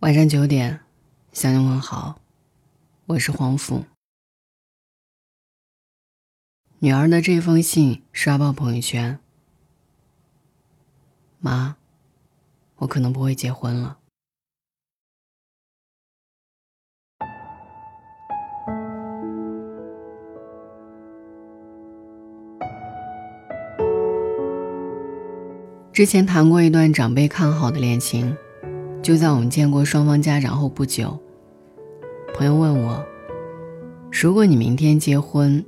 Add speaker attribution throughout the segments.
Speaker 1: 晚上九点，向你问好，我是黄甫。女儿的这封信刷爆朋友圈。妈，我可能不会结婚了。之前谈过一段长辈看好的恋情。就在我们见过双方家长后不久，朋友问我：“如果你明天结婚，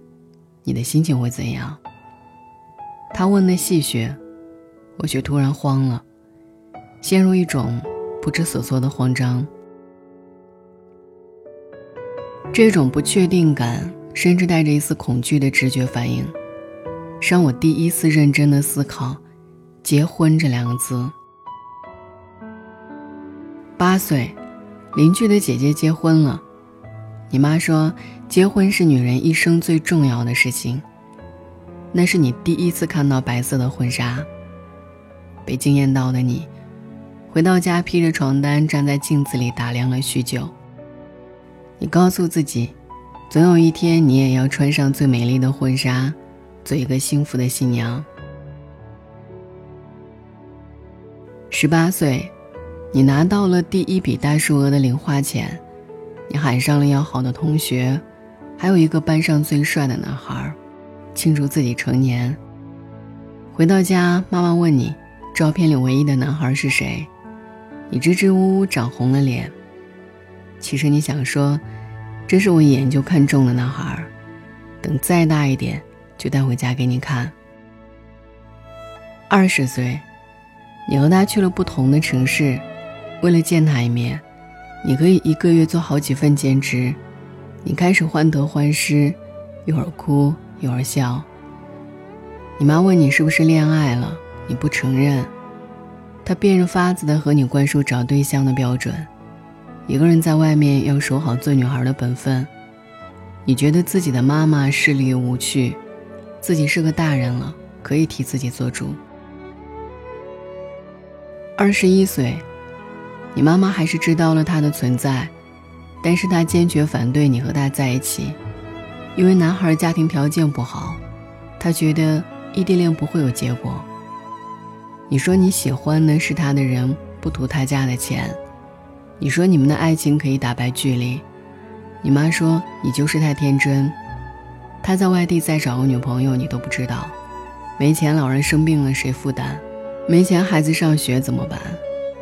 Speaker 1: 你的心情会怎样？”他问的戏谑，我却突然慌了，陷入一种不知所措的慌张。这种不确定感，甚至带着一丝恐惧的直觉反应，让我第一次认真的思考“结婚”这两个字。八岁，邻居的姐姐结婚了。你妈说，结婚是女人一生最重要的事情。那是你第一次看到白色的婚纱。被惊艳到的你，回到家披着床单站在镜子里打量了许久。你告诉自己，总有一天你也要穿上最美丽的婚纱，做一个幸福的新娘。十八岁。你拿到了第一笔大数额的零花钱，你喊上了要好的同学，还有一个班上最帅的男孩，庆祝自己成年。回到家，妈妈问你，照片里唯一的男孩是谁？你支支吾吾，涨红了脸。其实你想说，这是我一眼就看中的男孩，等再大一点，就带回家给你看。二十岁，你和他去了不同的城市。为了见他一面，你可以一个月做好几份兼职。你开始患得患失，一会儿哭一会儿笑。你妈问你是不是恋爱了，你不承认。她变着法子的和你灌输找对象的标准。一个人在外面要守好做女孩的本分。你觉得自己的妈妈势利又无趣，自己是个大人了，可以替自己做主。二十一岁。你妈妈还是知道了他的存在，但是她坚决反对你和他在一起，因为男孩家庭条件不好，她觉得异地恋不会有结果。你说你喜欢的是他的人，不图他家的钱，你说你们的爱情可以打败距离，你妈说你就是太天真，他在外地再找个女朋友你都不知道，没钱老人生病了谁负担，没钱孩子上学怎么办？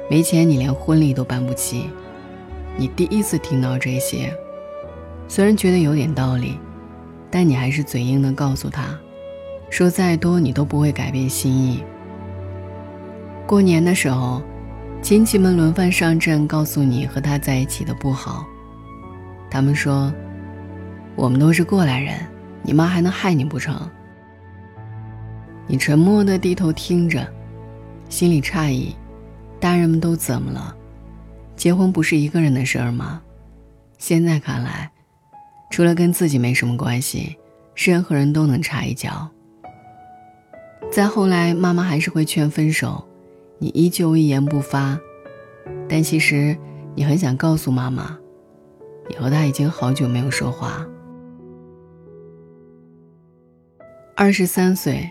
Speaker 1: 没钱，你连婚礼都办不起。你第一次听到这些，虽然觉得有点道理，但你还是嘴硬的告诉他，说再多你都不会改变心意。过年的时候，亲戚们轮番上阵，告诉你和他在一起的不好。他们说，我们都是过来人，你妈还能害你不成？你沉默的低头听着，心里诧异。大人们都怎么了？结婚不是一个人的事儿吗？现在看来，除了跟自己没什么关系，任何人都能插一脚。再后来，妈妈还是会劝分手，你依旧一言不发。但其实，你很想告诉妈妈，你和他已经好久没有说话。二十三岁，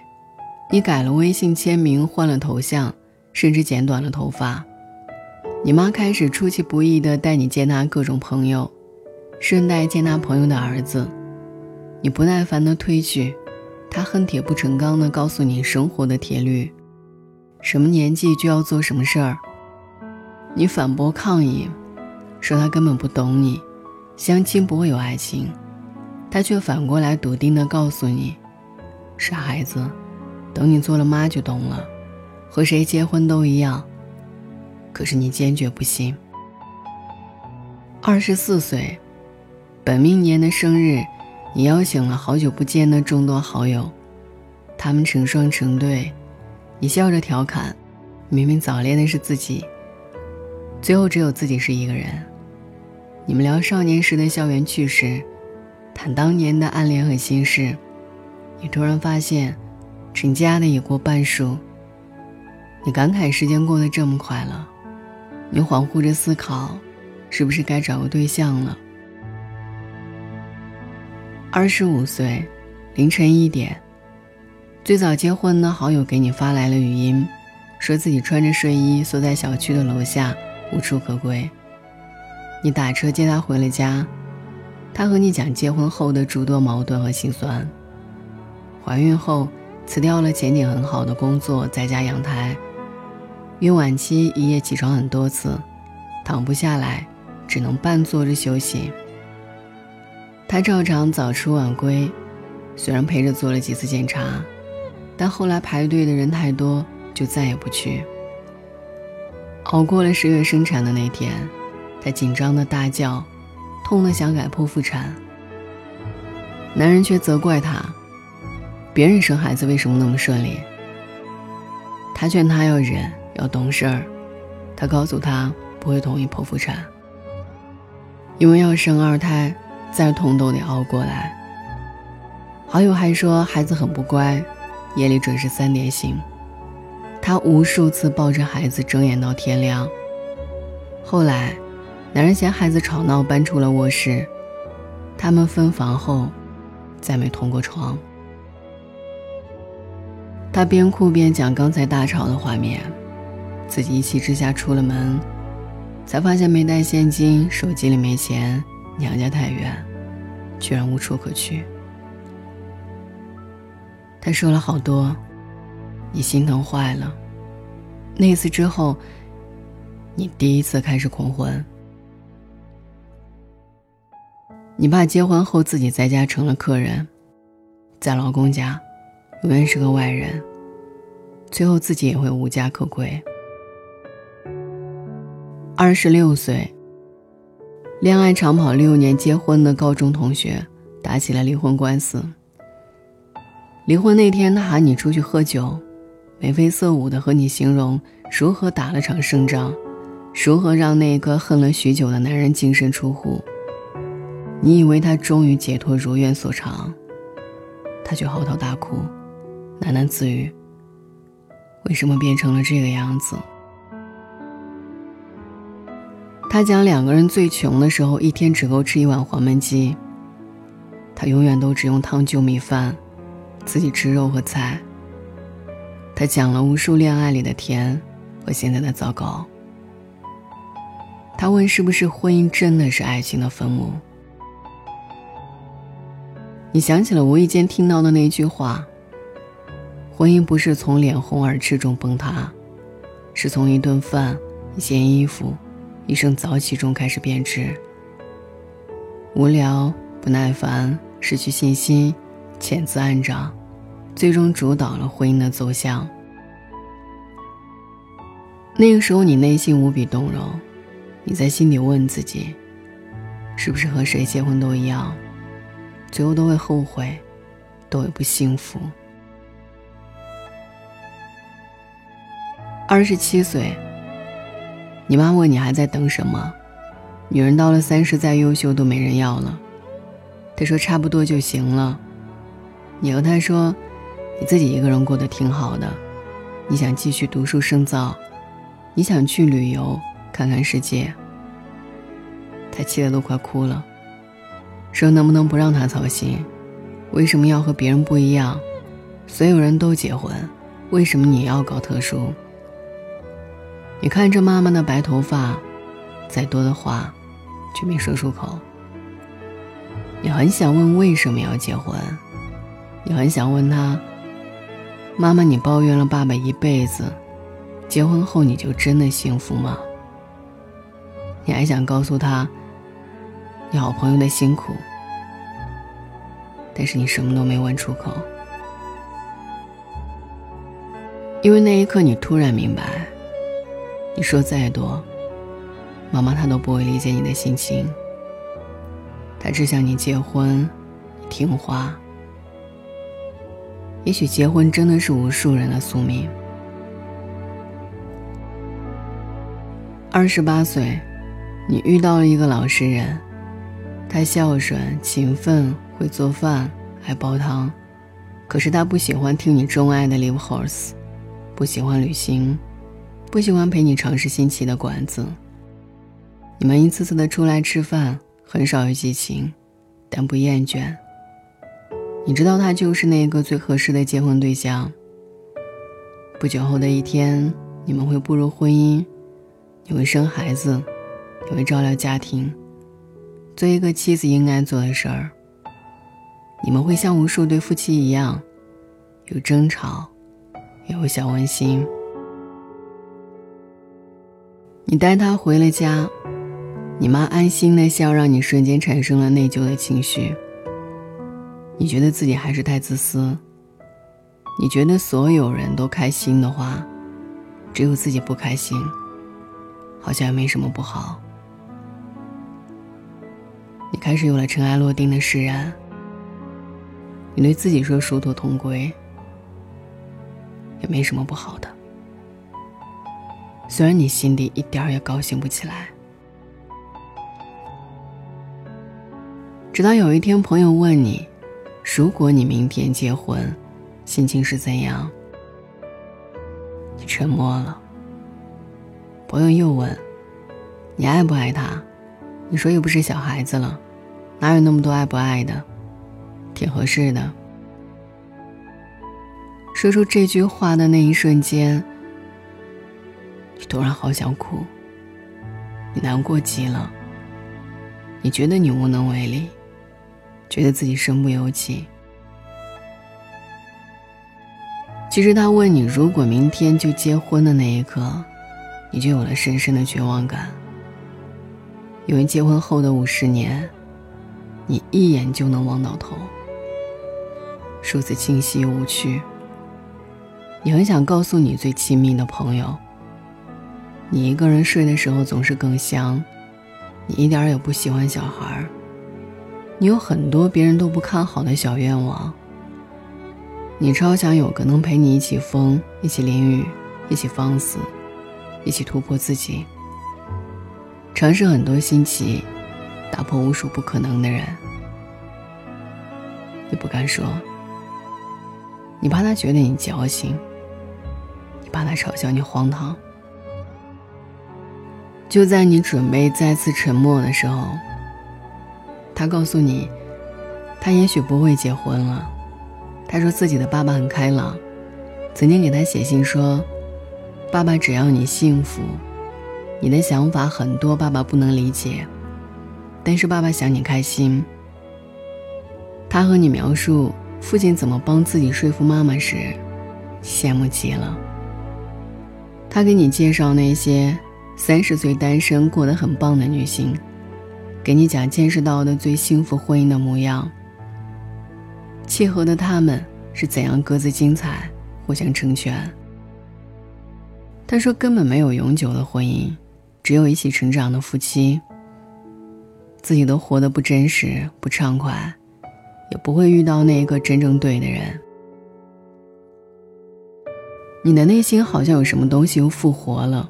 Speaker 1: 你改了微信签名，换了头像。甚至剪短了头发，你妈开始出其不意地带你见她各种朋友，顺带见她朋友的儿子。你不耐烦地推拒，她恨铁不成钢地告诉你生活的铁律：什么年纪就要做什么事儿。你反驳抗议，说她根本不懂你，相亲不会有爱情。她却反过来笃定地告诉你：傻孩子，等你做了妈就懂了。和谁结婚都一样，可是你坚决不信。二十四岁，本命年的生日，你邀请了好久不见的众多好友，他们成双成对，你笑着调侃，明明早恋的是自己，最后只有自己是一个人。你们聊少年时的校园趣事，谈当年的暗恋和心事，你突然发现，成家的已过半数。你感慨时间过得这么快了，你恍惚着思考，是不是该找个对象了？二十五岁，凌晨一点，最早结婚的好友给你发来了语音，说自己穿着睡衣缩在小区的楼下，无处可归。你打车接他回了家，他和你讲结婚后的诸多矛盾和心酸。怀孕后辞掉了前景很好的工作，在家养胎。孕晚期一夜起床很多次，躺不下来，只能半坐着休息。他照常早出晚归，虽然陪着做了几次检查，但后来排队的人太多，就再也不去。熬过了十月生产的那天。他紧张的大叫，痛的想改剖腹产。男人却责怪他，别人生孩子为什么那么顺利？他劝他要忍，要懂事儿。他告诉他不会同意剖腹产，因为要生二胎，再痛都得熬过来。好友还说孩子很不乖，夜里准时三点醒。他无数次抱着孩子睁眼到天亮。后来。男人嫌孩子吵闹，搬出了卧室。他们分房后，再没同过床。他边哭边讲刚才大吵的画面，自己一气之下出了门，才发现没带现金，手机里没钱，娘家太远，居然无处可去。他说了好多，你心疼坏了。那次之后，你第一次开始恐婚。你爸结婚后自己在家成了客人，在老公家，永远是个外人，最后自己也会无家可归。二十六岁，恋爱长跑六年结婚的高中同学打起了离婚官司。离婚那天，他喊你出去喝酒，眉飞色舞的和你形容如何打了场胜仗，如何让那个恨了许久的男人净身出户。你以为他终于解脱如愿所偿，他却嚎啕大哭，喃喃自语：“为什么变成了这个样子？”他讲两个人最穷的时候，一天只够吃一碗黄焖鸡。他永远都只用汤就米饭，自己吃肉和菜。他讲了无数恋爱里的甜和现在的糟糕。他问：“是不是婚姻真的是爱情的坟墓？”你想起了无意间听到的那句话：“婚姻不是从脸红耳赤中崩塌，是从一顿饭、一件衣服、一声早起中开始变质。无聊、不耐烦、失去信心、潜滋暗长，最终主导了婚姻的走向。那个时候，你内心无比动容，你在心底问自己：是不是和谁结婚都一样？”最后都会后悔，都会不幸福。二十七岁，你妈问你还在等什么？女人到了三十再优秀都没人要了。她说差不多就行了。你和她说，你自己一个人过得挺好的，你想继续读书深造，你想去旅游看看世界。她气得都快哭了。说能不能不让他操心？为什么要和别人不一样？所有人都结婚，为什么你要搞特殊？你看着妈妈的白头发，再多的话，却没说出口。你很想问为什么要结婚？你很想问他，妈妈，你抱怨了爸爸一辈子，结婚后你就真的幸福吗？你还想告诉他？你好朋友的辛苦，但是你什么都没问出口，因为那一刻你突然明白，你说再多，妈妈她都不会理解你的心情。她只想你结婚，听话。也许结婚真的是无数人的宿命。二十八岁，你遇到了一个老实人。他孝顺、勤奋，会做饭，还煲汤。可是他不喜欢听你钟爱的《Live Horse》，不喜欢旅行，不喜欢陪你尝试新奇的馆子。你们一次次的出来吃饭，很少有激情，但不厌倦。你知道他就是那个最合适的结婚对象。不久后的一天，你们会步入婚姻，你会生孩子，你会照料家庭，做一个妻子应该做的事儿。你们会像无数对夫妻一样，有争吵，也有小温馨。你带他回了家。你妈安心的笑，让你瞬间产生了内疚的情绪。你觉得自己还是太自私。你觉得所有人都开心的话，只有自己不开心，好像也没什么不好。你开始有了尘埃落定的释然。你对自己说殊途同归，也没什么不好的。虽然你心里一点儿也高兴不起来。直到有一天，朋友问你：“如果你明天结婚，心情是怎样？”你沉默了。朋友又问：“你爱不爱他？”你说：“又不是小孩子了，哪有那么多爱不爱的？挺合适的。”说出这句话的那一瞬间，你突然好想哭。你难过极了。你觉得你无能为力。觉得自己身不由己。其实他问你，如果明天就结婚的那一刻，你就有了深深的绝望感。因为结婚后的五十年，你一眼就能望到头，数字清晰无趣。你很想告诉你最亲密的朋友，你一个人睡的时候总是更香，你一点也不喜欢小孩儿。你有很多别人都不看好的小愿望。你超想有个能陪你一起疯、一起淋雨、一起放肆、一起突破自己、尝试很多新奇、打破无数不可能的人。你不敢说，你怕他觉得你矫情，你怕他嘲笑你荒唐。就在你准备再次沉默的时候。他告诉你，他也许不会结婚了。他说自己的爸爸很开朗，曾经给他写信说：“爸爸只要你幸福，你的想法很多，爸爸不能理解，但是爸爸想你开心。”他和你描述父亲怎么帮自己说服妈妈时，羡慕极了。他给你介绍那些三十岁单身过得很棒的女性。给你讲见识到的最幸福婚姻的模样。契合的他们是怎样各自精彩，互相成全。他说根本没有永久的婚姻，只有一起成长的夫妻。自己都活得不真实、不畅快，也不会遇到那个真正对的人。你的内心好像有什么东西又复活了。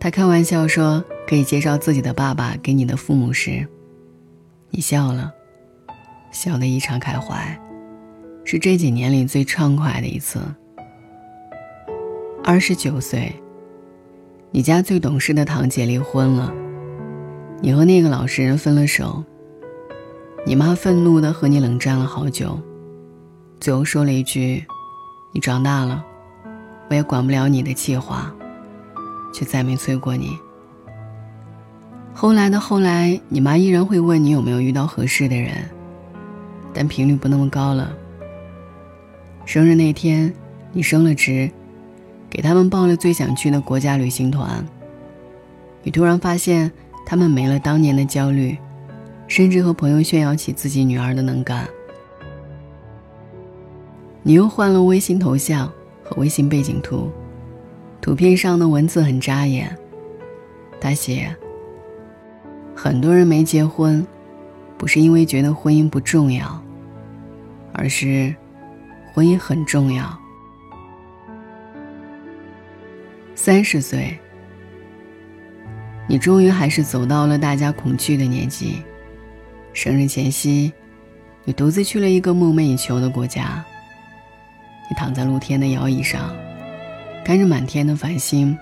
Speaker 1: 他开玩笑说。可以介绍自己的爸爸给你的父母时，你笑了，笑得异常开怀，是这几年里最畅快的一次。二十九岁，你家最懂事的堂姐离婚了，你和那个老实人分了手。你妈愤怒的和你冷战了好久，最后说了一句：“你长大了，我也管不了你的气话。”却再没催过你。后来的后来，你妈依然会问你有没有遇到合适的人，但频率不那么高了。生日那天，你升了职，给他们报了最想去的国家旅行团。你突然发现，他们没了当年的焦虑，甚至和朋友炫耀起自己女儿的能干。你又换了微信头像和微信背景图，图片上的文字很扎眼，他写。很多人没结婚，不是因为觉得婚姻不重要，而是婚姻很重要。三十岁，你终于还是走到了大家恐惧的年纪。生日前夕，你独自去了一个梦寐以求的国家。你躺在露天的摇椅上，看着满天的繁星。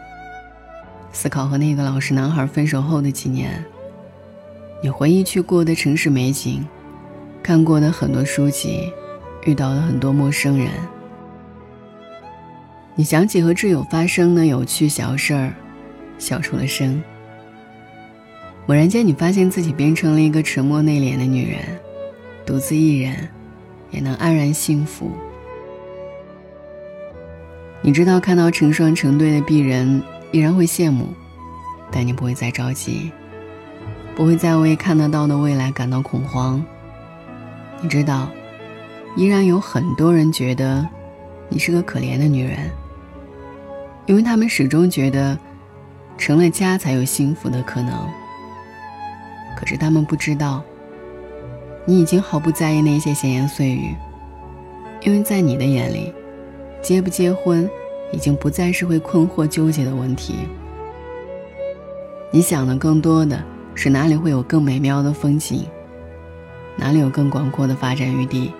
Speaker 1: 思考和那个老实男孩分手后的几年，你回忆去过的城市美景，看过的很多书籍，遇到的很多陌生人。你想起和挚友发生的有趣小事儿，笑出了声。猛然间，你发现自己变成了一个沉默内敛的女人，独自一人，也能安然幸福。你知道，看到成双成对的璧人，依然会羡慕，但你不会再着急，不会再为看得到的未来感到恐慌。你知道，依然有很多人觉得你是个可怜的女人，因为他们始终觉得，成了家才有幸福的可能。可是他们不知道，你已经毫不在意那些闲言碎语，因为在你的眼里，结不结婚已经不再是会困惑纠结的问题。你想的更多的是哪里会有更美妙的风景，哪里有更广阔的发展余地，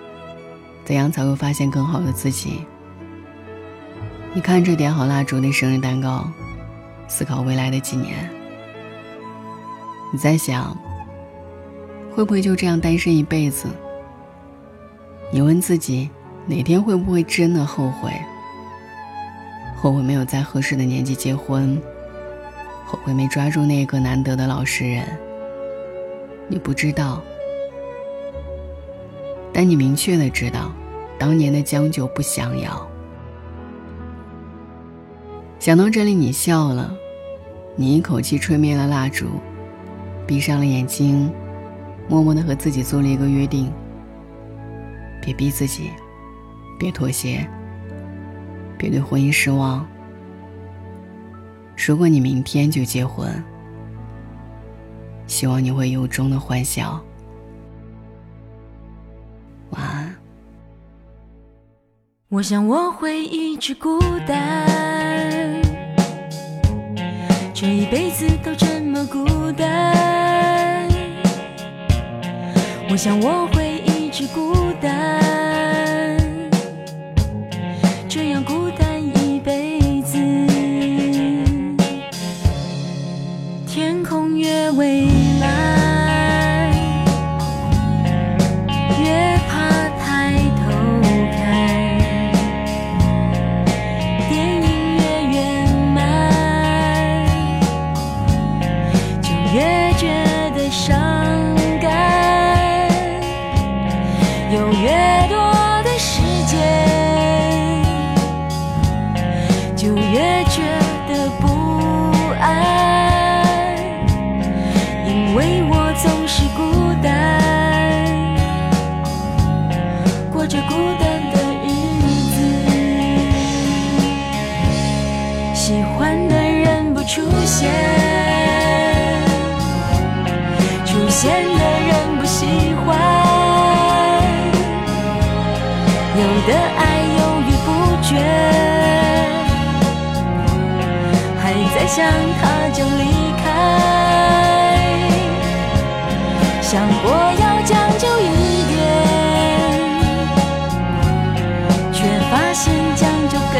Speaker 1: 怎样才会发现更好的自己。你看着点好蜡烛的生日蛋糕，思考未来的几年，你在想。会不会就这样单身一辈子？你问自己，哪天会不会真的后悔？后悔没有在合适的年纪结婚，后悔没抓住那个难得的老实人。你不知道，但你明确的知道，当年的将就不想要。想到这里，你笑了，你一口气吹灭了蜡烛，闭上了眼睛。默默的和自己做了一个约定：别逼自己，别妥协，别对婚姻失望。如果你明天就结婚，希望你会由衷的欢笑。晚安。
Speaker 2: 我想我会一直孤单，这一辈子都这么孤单。我想我会一直孤单，出现的人不喜欢。有的爱犹豫不决，还在想他就离开，想过要将就一点，却发现将就更